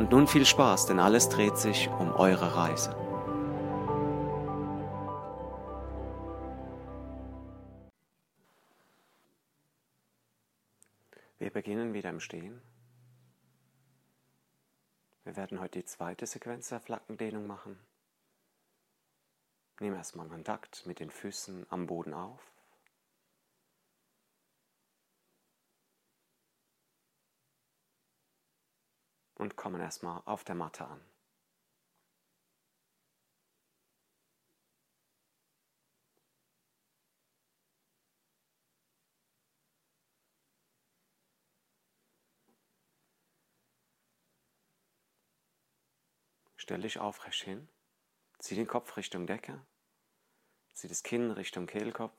Und nun viel Spaß, denn alles dreht sich um eure Reise. Wir beginnen wieder im Stehen. Wir werden heute die zweite Sequenz der Flackendehnung machen. Nehmen erstmal Kontakt mit den Füßen am Boden auf. Und kommen erstmal auf der Matte an. Stell dich aufrecht hin, zieh den Kopf Richtung Decke, zieh das Kinn Richtung Kehlkopf,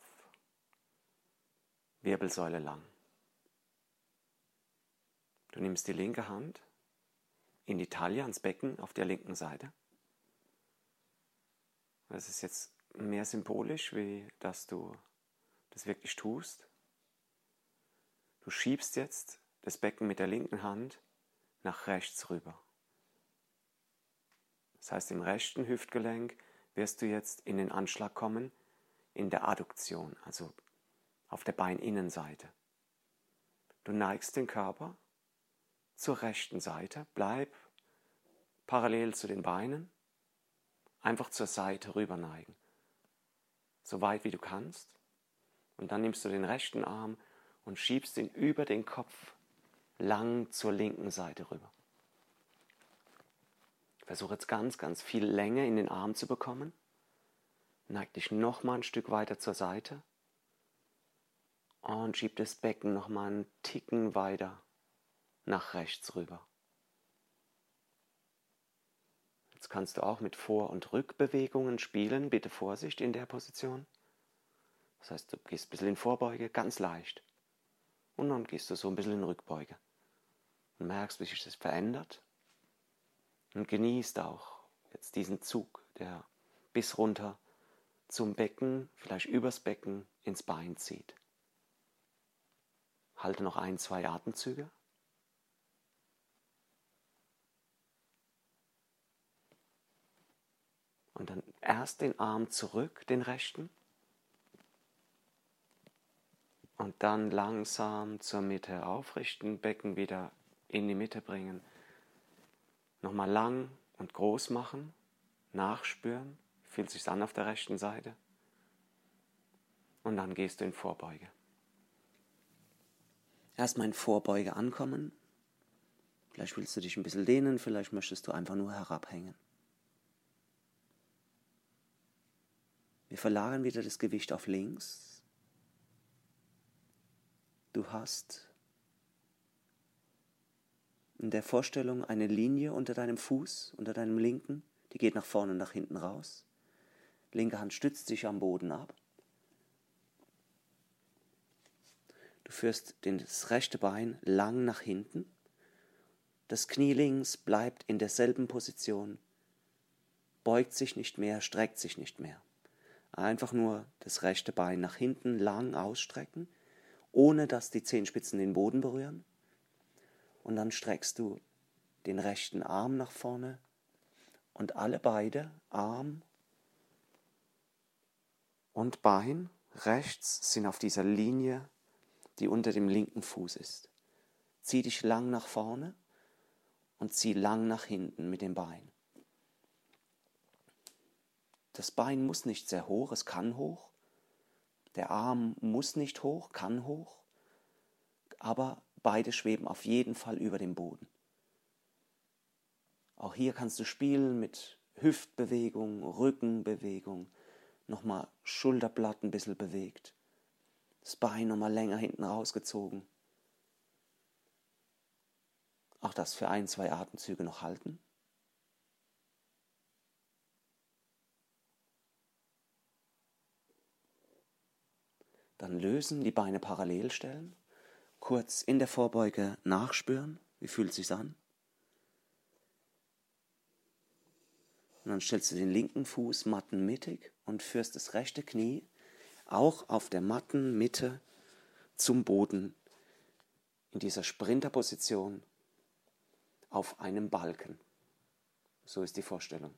Wirbelsäule lang. Du nimmst die linke Hand in die Taille ans Becken auf der linken Seite. Das ist jetzt mehr symbolisch, wie dass du das wirklich tust. Du schiebst jetzt das Becken mit der linken Hand nach rechts rüber. Das heißt, im rechten Hüftgelenk wirst du jetzt in den Anschlag kommen, in der Adduktion, also auf der Beininnenseite. Du neigst den Körper zur rechten Seite, bleib parallel zu den Beinen, einfach zur Seite rüber neigen, so weit wie du kannst. Und dann nimmst du den rechten Arm und schiebst ihn über den Kopf lang zur linken Seite rüber. Versuche jetzt ganz, ganz viel Länge in den Arm zu bekommen. Neig dich nochmal ein Stück weiter zur Seite. Und schieb das Becken nochmal einen Ticken weiter nach rechts rüber. Jetzt kannst du auch mit Vor- und Rückbewegungen spielen. Bitte Vorsicht in der Position. Das heißt, du gehst ein bisschen in Vorbeuge, ganz leicht. Und dann gehst du so ein bisschen in Rückbeuge. Und merkst, wie sich das verändert und genießt auch jetzt diesen Zug, der bis runter zum Becken, vielleicht übers Becken ins Bein zieht. Halte noch ein, zwei Atemzüge. Und dann erst den Arm zurück, den rechten. Und dann langsam zur Mitte aufrichten, Becken wieder in die Mitte bringen Nochmal lang und groß machen, nachspüren, fühlt sich an auf der rechten Seite. Und dann gehst du in Vorbeuge. Erstmal in Vorbeuge ankommen. Vielleicht willst du dich ein bisschen dehnen, vielleicht möchtest du einfach nur herabhängen. Wir verlagern wieder das Gewicht auf links. Du hast in der Vorstellung eine Linie unter deinem Fuß, unter deinem linken, die geht nach vorne und nach hinten raus. Linke Hand stützt sich am Boden ab. Du führst das rechte Bein lang nach hinten. Das Knie links bleibt in derselben Position, beugt sich nicht mehr, streckt sich nicht mehr. Einfach nur das rechte Bein nach hinten lang ausstrecken, ohne dass die Zehenspitzen den Boden berühren und dann streckst du den rechten Arm nach vorne und alle beide, Arm und Bein rechts sind auf dieser Linie, die unter dem linken Fuß ist. Zieh dich lang nach vorne und zieh lang nach hinten mit dem Bein. Das Bein muss nicht sehr hoch, es kann hoch. Der Arm muss nicht hoch, kann hoch. Aber Beide schweben auf jeden Fall über dem Boden. Auch hier kannst du spielen mit Hüftbewegung, Rückenbewegung, nochmal Schulterblatt ein bisschen bewegt, das Bein nochmal länger hinten rausgezogen. Auch das für ein, zwei Atemzüge noch halten. Dann lösen, die Beine parallel stellen, kurz in der Vorbeuge nachspüren, wie fühlt es sich an? Und dann stellst du den linken Fuß mattenmittig und führst das rechte Knie auch auf der Mattenmitte zum Boden in dieser Sprinterposition auf einem Balken. So ist die Vorstellung.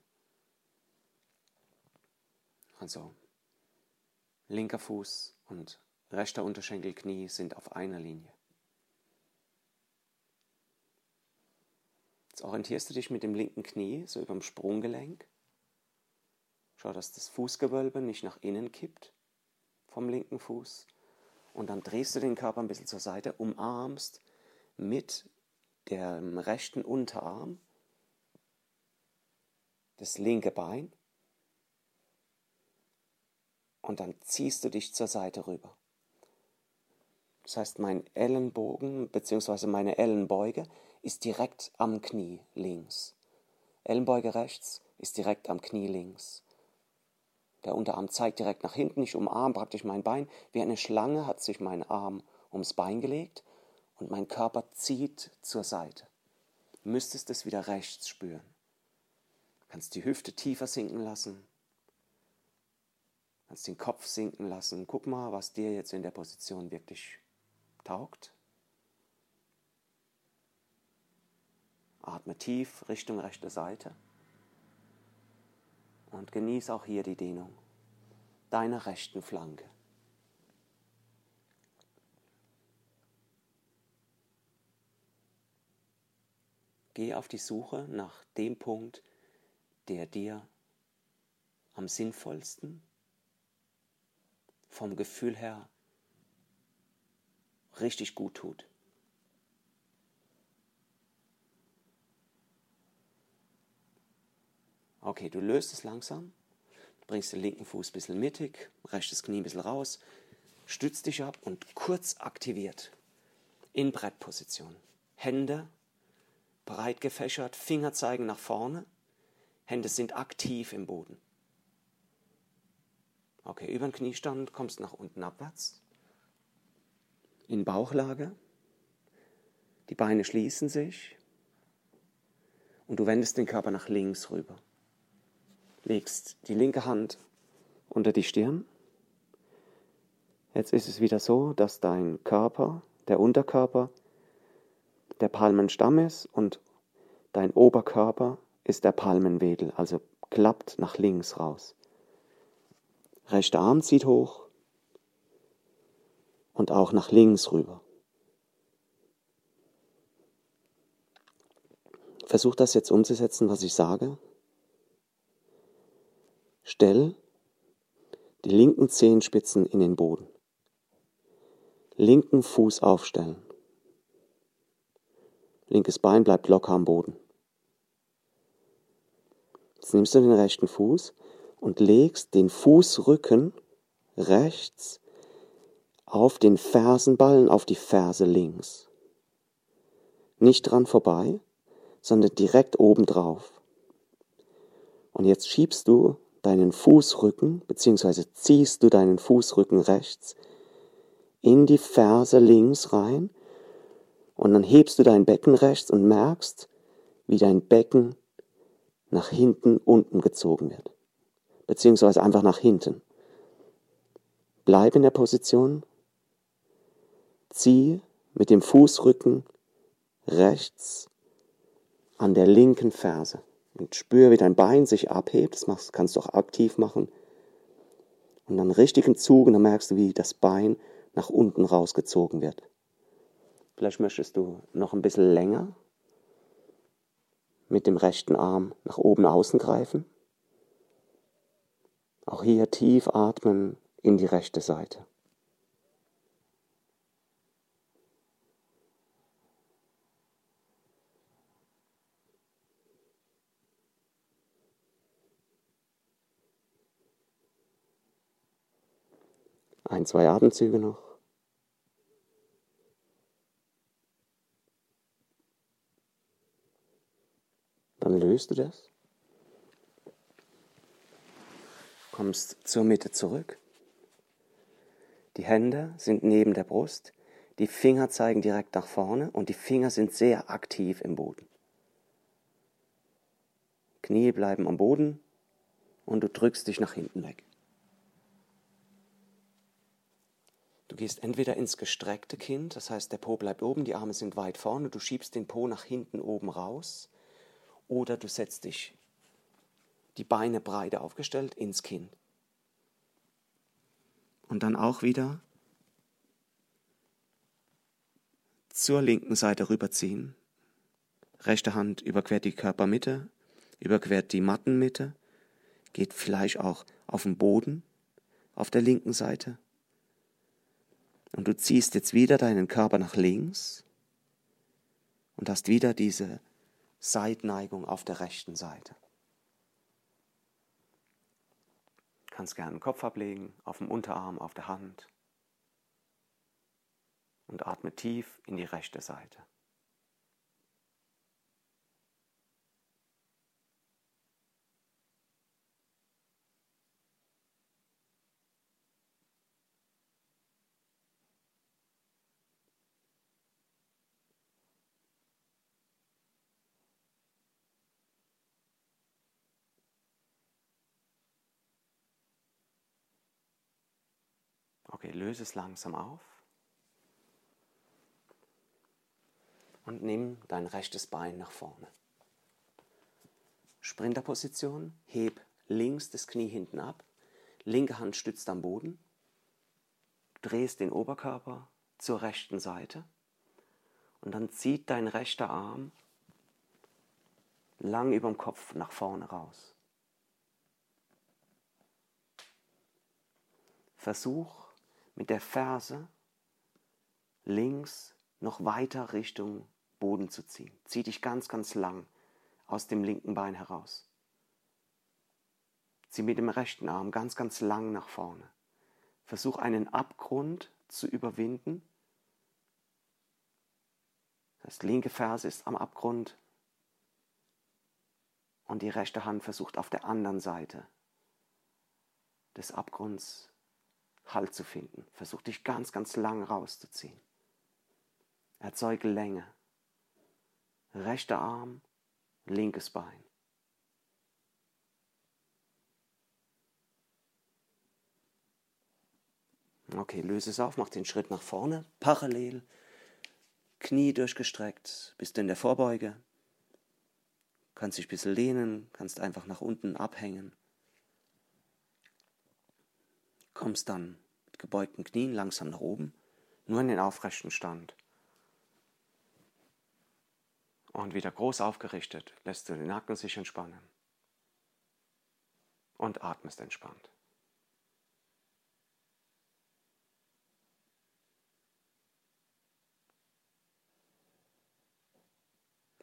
Also linker Fuß und rechter Unterschenkelknie sind auf einer Linie. Jetzt orientierst du dich mit dem linken Knie so über dem Sprunggelenk. Schau, dass das Fußgewölbe nicht nach innen kippt vom linken Fuß. Und dann drehst du den Körper ein bisschen zur Seite, umarmst mit dem rechten Unterarm das linke Bein und dann ziehst du dich zur Seite rüber. Das heißt, mein Ellenbogen bzw. meine Ellenbeuge ist direkt am Knie links. Ellenbeuge rechts ist direkt am Knie links. Der Unterarm zeigt direkt nach hinten. Ich umarme praktisch mein Bein. Wie eine Schlange hat sich mein Arm ums Bein gelegt und mein Körper zieht zur Seite. Du müsstest es wieder rechts spüren. Du kannst die Hüfte tiefer sinken lassen. Kannst den Kopf sinken lassen. Guck mal, was dir jetzt in der Position wirklich taugt. Atme tief Richtung rechte Seite und genieße auch hier die Dehnung deiner rechten Flanke. Geh auf die Suche nach dem Punkt, der dir am sinnvollsten, vom Gefühl her richtig gut tut. Okay, du löst es langsam, bringst den linken Fuß ein bisschen mittig, rechtes Knie ein bisschen raus, stützt dich ab und kurz aktiviert in Brettposition. Hände breit gefächert, Finger zeigen nach vorne, Hände sind aktiv im Boden. Okay, über den Kniestand kommst nach unten abwärts. In Bauchlage. Die Beine schließen sich. Und du wendest den Körper nach links rüber legst die linke Hand unter die Stirn. Jetzt ist es wieder so, dass dein Körper, der Unterkörper, der Palmenstamm ist und dein Oberkörper ist der Palmenwedel, also klappt nach links raus. Rechter Arm zieht hoch und auch nach links rüber. Versuch das jetzt umzusetzen, was ich sage. Stell die linken Zehenspitzen in den Boden. Linken Fuß aufstellen. Linkes Bein bleibt locker am Boden. Jetzt nimmst du den rechten Fuß und legst den Fußrücken rechts auf den Fersenballen, auf die Ferse links. Nicht dran vorbei, sondern direkt oben drauf. Und jetzt schiebst du deinen Fußrücken, beziehungsweise ziehst du deinen Fußrücken rechts in die Ferse links rein und dann hebst du dein Becken rechts und merkst, wie dein Becken nach hinten unten gezogen wird, beziehungsweise einfach nach hinten. Bleib in der Position, zieh mit dem Fußrücken rechts an der linken Ferse. Und spür, wie dein Bein sich abhebt. Das machst, kannst du auch aktiv machen. Und dann richtigen Zug und dann merkst du, wie das Bein nach unten rausgezogen wird. Vielleicht möchtest du noch ein bisschen länger mit dem rechten Arm nach oben außen greifen. Auch hier tief atmen in die rechte Seite. Ein, zwei Atemzüge noch. Dann löst du das. Kommst zur Mitte zurück. Die Hände sind neben der Brust, die Finger zeigen direkt nach vorne und die Finger sind sehr aktiv im Boden. Knie bleiben am Boden und du drückst dich nach hinten weg. Du gehst entweder ins gestreckte Kind, das heißt der Po bleibt oben, die Arme sind weit vorne, du schiebst den Po nach hinten oben raus, oder du setzt dich die Beine breit aufgestellt ins Kinn. Und dann auch wieder zur linken Seite rüberziehen. Rechte Hand überquert die Körpermitte, überquert die Mattenmitte, geht vielleicht auch auf den Boden auf der linken Seite und du ziehst jetzt wieder deinen Körper nach links und hast wieder diese Seitneigung auf der rechten Seite. Du kannst gerne den Kopf ablegen, auf dem Unterarm, auf der Hand und atme tief in die rechte Seite. Okay, löse es langsam auf. Und nimm dein rechtes Bein nach vorne. Sprinterposition, heb links das Knie hinten ab, linke Hand stützt am Boden, drehst den Oberkörper zur rechten Seite und dann zieht dein rechter Arm lang über dem Kopf nach vorne raus. Versuch mit der Ferse links noch weiter Richtung Boden zu ziehen. Zieh dich ganz, ganz lang aus dem linken Bein heraus. Zieh mit dem rechten Arm ganz, ganz lang nach vorne. Versuch einen Abgrund zu überwinden. Das linke Ferse ist am Abgrund und die rechte Hand versucht auf der anderen Seite des Abgrunds Halt zu finden. Versuch dich ganz, ganz lang rauszuziehen. Erzeuge Länge. Rechter Arm, linkes Bein. Okay, löse es auf, mach den Schritt nach vorne, parallel, Knie durchgestreckt, bist in der Vorbeuge, kannst dich ein bisschen lehnen, kannst einfach nach unten abhängen kommst dann mit gebeugten Knien langsam nach oben, nur in den aufrechten Stand. Und wieder groß aufgerichtet lässt du den Nacken sich entspannen und atmest entspannt.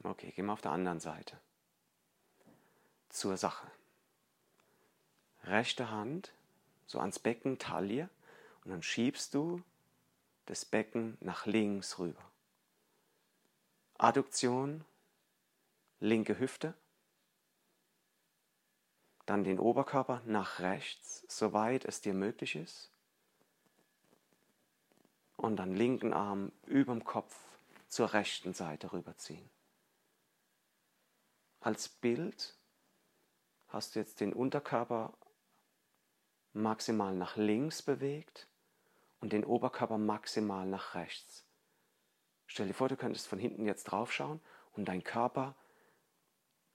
Okay, gehen wir auf der anderen Seite. Zur Sache. Rechte Hand so ans Becken, Taille, und dann schiebst du das Becken nach links rüber. Adduktion, linke Hüfte, dann den Oberkörper nach rechts, soweit es dir möglich ist, und dann linken Arm überm Kopf zur rechten Seite rüberziehen. Als Bild hast du jetzt den Unterkörper maximal nach links bewegt und den Oberkörper maximal nach rechts. Stell dir vor, du könntest von hinten jetzt draufschauen und dein Körper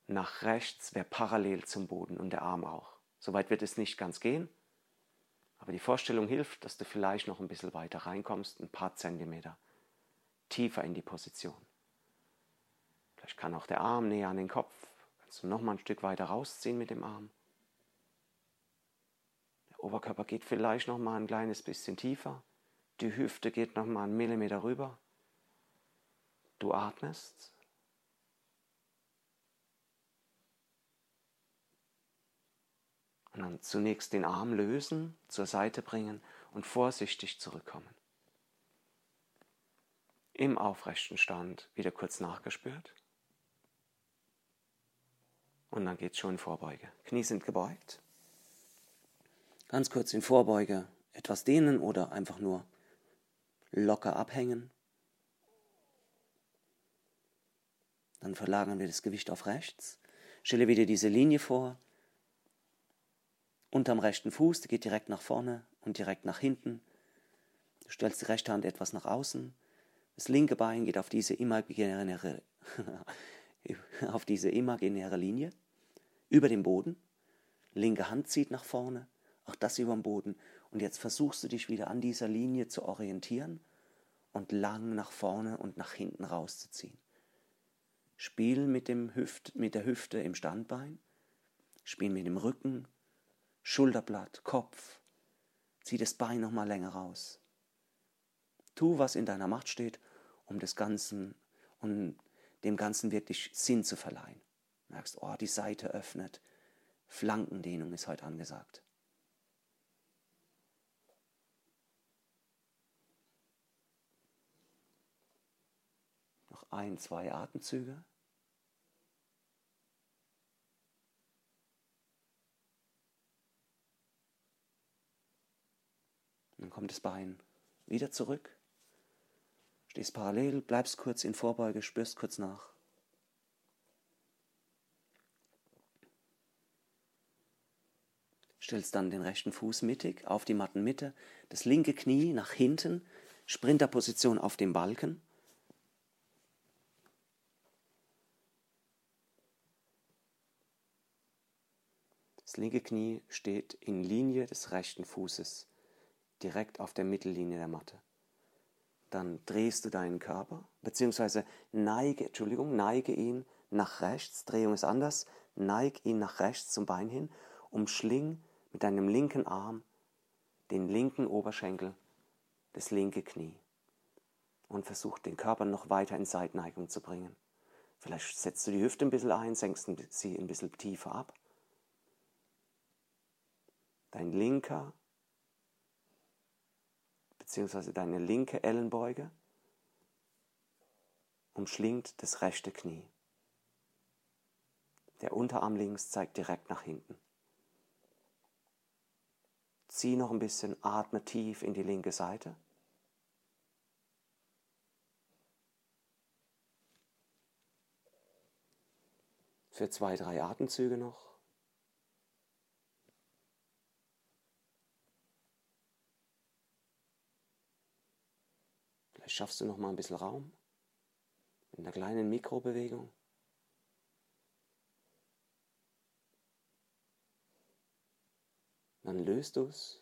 nach rechts wäre parallel zum Boden und der Arm auch. Soweit wird es nicht ganz gehen, aber die Vorstellung hilft, dass du vielleicht noch ein bisschen weiter reinkommst, ein paar Zentimeter tiefer in die Position. Vielleicht kann auch der Arm näher an den Kopf. Kannst du noch mal ein Stück weiter rausziehen mit dem Arm. Oberkörper geht vielleicht noch mal ein kleines bisschen tiefer. Die Hüfte geht noch mal einen Millimeter rüber. Du atmest. Und dann zunächst den Arm lösen, zur Seite bringen und vorsichtig zurückkommen. Im aufrechten Stand wieder kurz nachgespürt. Und dann geht es schon in Vorbeuge. Knie sind gebeugt. Ganz kurz in Vorbeuge etwas dehnen oder einfach nur locker abhängen. Dann verlagern wir das Gewicht auf rechts. Stelle wieder diese Linie vor. Unterm rechten Fuß, der geht direkt nach vorne und direkt nach hinten. Du stellst die rechte Hand etwas nach außen. Das linke Bein geht auf diese imaginäre, auf diese imaginäre Linie über den Boden. Linke Hand zieht nach vorne, auch das über den Boden. Und jetzt versuchst du dich wieder an dieser Linie zu orientieren und lang nach vorne und nach hinten rauszuziehen. Spiel mit, dem Hüft, mit der Hüfte im Standbein, spiel mit dem Rücken, Schulterblatt, Kopf. Zieh das Bein nochmal länger raus. Tu, was in deiner Macht steht, um das Ganzen und dem Ganzen wirklich Sinn zu verleihen. Merkst, oh, die Seite öffnet. Flankendehnung ist heute angesagt. Noch ein, zwei Atemzüge. Dann kommt das Bein wieder zurück. Stehst parallel, bleibst kurz in Vorbeuge, spürst kurz nach. Stellst dann den rechten Fuß mittig auf die Mattenmitte, das linke Knie nach hinten, Sprinterposition auf dem Balken. Das linke Knie steht in Linie des rechten Fußes, direkt auf der Mittellinie der Matte. Dann drehst du deinen Körper, beziehungsweise neige, Entschuldigung, neige ihn nach rechts, Drehung ist anders, neig ihn nach rechts zum Bein hin, umschling mit deinem linken Arm den linken Oberschenkel, das linke Knie und versuch den Körper noch weiter in Seitneigung zu bringen. Vielleicht setzt du die Hüfte ein bisschen ein, senkst sie ein bisschen tiefer ab. Dein linker bzw. deine linke Ellenbeuge umschlingt das rechte Knie. Der Unterarm links zeigt direkt nach hinten. Zieh noch ein bisschen, atme tief in die linke Seite. Für zwei, drei Atemzüge noch. Vielleicht schaffst du noch mal ein bisschen Raum in der kleinen Mikrobewegung. Dann löst du es,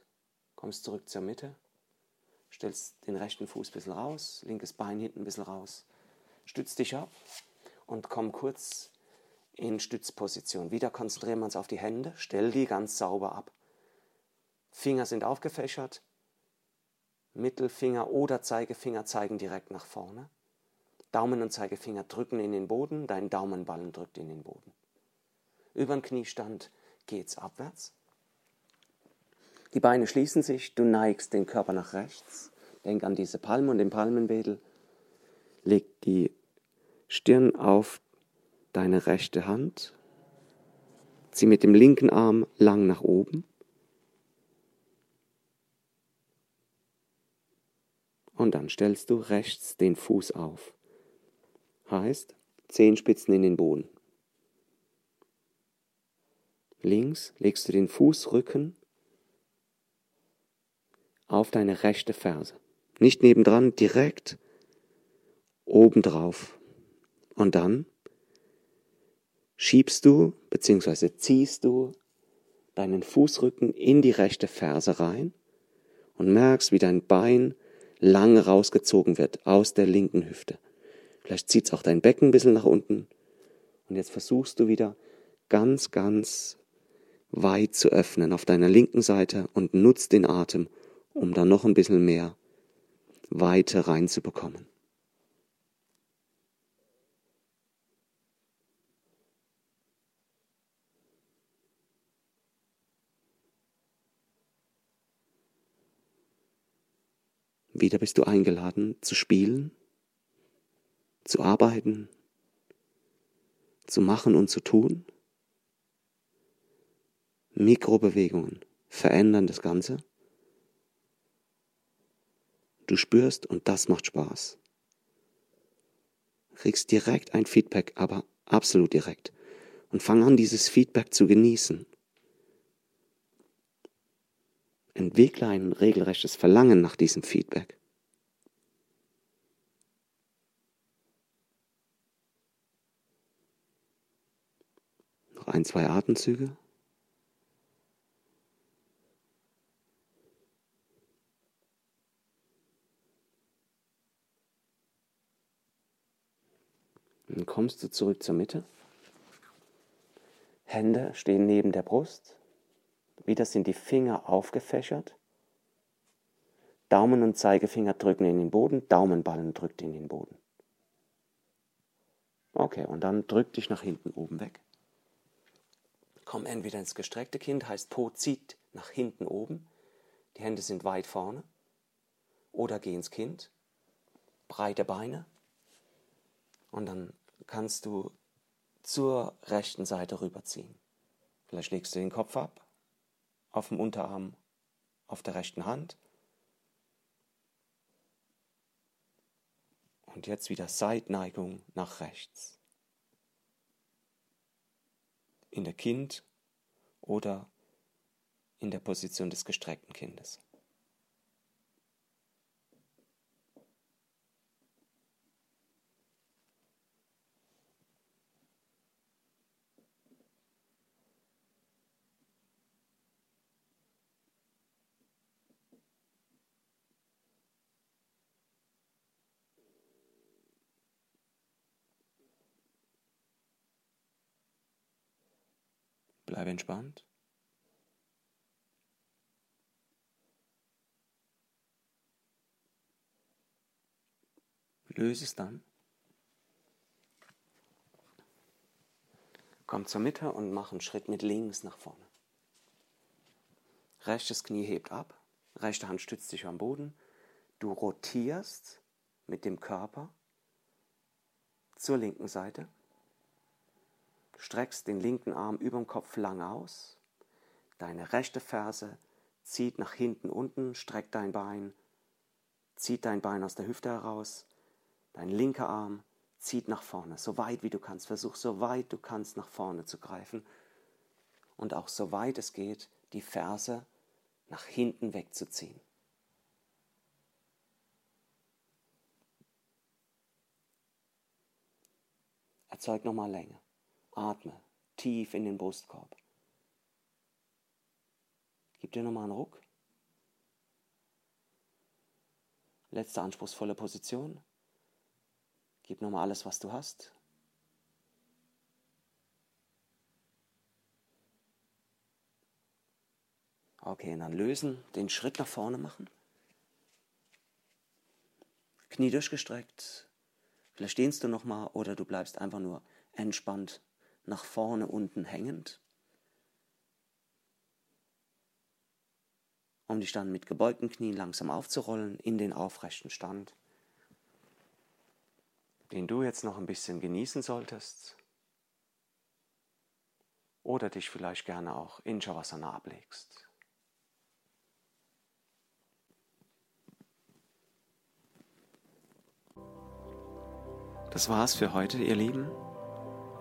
kommst zurück zur Mitte, stellst den rechten Fuß ein bisschen raus, linkes Bein hinten ein bisschen raus, stützt dich ab und komm kurz in Stützposition. Wieder konzentrieren wir uns auf die Hände, stell die ganz sauber ab. Finger sind aufgefächert, Mittelfinger oder Zeigefinger zeigen direkt nach vorne. Daumen und Zeigefinger drücken in den Boden, dein Daumenballen drückt in den Boden. Über den Kniestand geht's abwärts. Die Beine schließen sich, du neigst den Körper nach rechts. Denk an diese Palme und den Palmenwedel. Leg die Stirn auf deine rechte Hand. Zieh mit dem linken Arm lang nach oben. Und dann stellst du rechts den Fuß auf. Heißt, Zehenspitzen in den Boden. Links legst du den Fußrücken auf deine rechte Ferse. Nicht nebendran, direkt obendrauf. Und dann schiebst du bzw. ziehst du deinen Fußrücken in die rechte Ferse rein und merkst, wie dein Bein lang rausgezogen wird aus der linken Hüfte. Vielleicht zieht es auch dein Becken ein bisschen nach unten. Und jetzt versuchst du wieder ganz, ganz weit zu öffnen auf deiner linken Seite und nutzt den Atem, um da noch ein bisschen mehr Weite reinzubekommen. Wieder bist du eingeladen zu spielen, zu arbeiten, zu machen und zu tun. Mikrobewegungen verändern das Ganze. du spürst und das macht Spaß. Kriegst direkt ein Feedback, aber absolut direkt. Und fang an, dieses Feedback zu genießen. Entwickle ein regelrechtes Verlangen nach diesem Feedback. Noch ein, zwei Atemzüge. Dann kommst du zurück zur Mitte. Hände stehen neben der Brust. Wieder sind die Finger aufgefächert. Daumen und Zeigefinger drücken in den Boden, Daumenballen drückt in den Boden. Okay, und dann drück dich nach hinten oben weg. Komm entweder ins gestreckte Kind, heißt Po zieht nach hinten oben, die Hände sind weit vorne. Oder geh ins Kind, breite Beine. Und dann kannst du zur rechten Seite rüberziehen. Vielleicht legst du den Kopf ab, auf dem Unterarm, auf der rechten Hand. Und jetzt wieder Seitneigung nach rechts. In der Kind oder in der Position des gestreckten Kindes. Bleib entspannt. Löse es dann. Komm zur Mitte und mach einen Schritt mit links nach vorne. Rechtes Knie hebt ab, rechte Hand stützt dich am Boden. Du rotierst mit dem Körper zur linken Seite streckst den linken Arm über dem Kopf lang aus, deine rechte Ferse zieht nach hinten unten, streckt dein Bein, zieht dein Bein aus der Hüfte heraus, dein linker Arm zieht nach vorne, so weit wie du kannst. Versuch so weit du kannst nach vorne zu greifen und auch so weit es geht, die Ferse nach hinten wegzuziehen. Erzeug nochmal Länge. Atme tief in den Brustkorb. Gib dir nochmal einen Ruck. Letzte anspruchsvolle Position. Gib nochmal alles, was du hast. Okay, und dann lösen, den Schritt nach vorne machen. Knie durchgestreckt. Vielleicht stehst du nochmal oder du bleibst einfach nur entspannt nach vorne unten hängend, um dich dann mit gebeugten Knien langsam aufzurollen in den aufrechten Stand, den du jetzt noch ein bisschen genießen solltest. Oder dich vielleicht gerne auch in Shavasana ablegst. Das war's für heute, ihr Lieben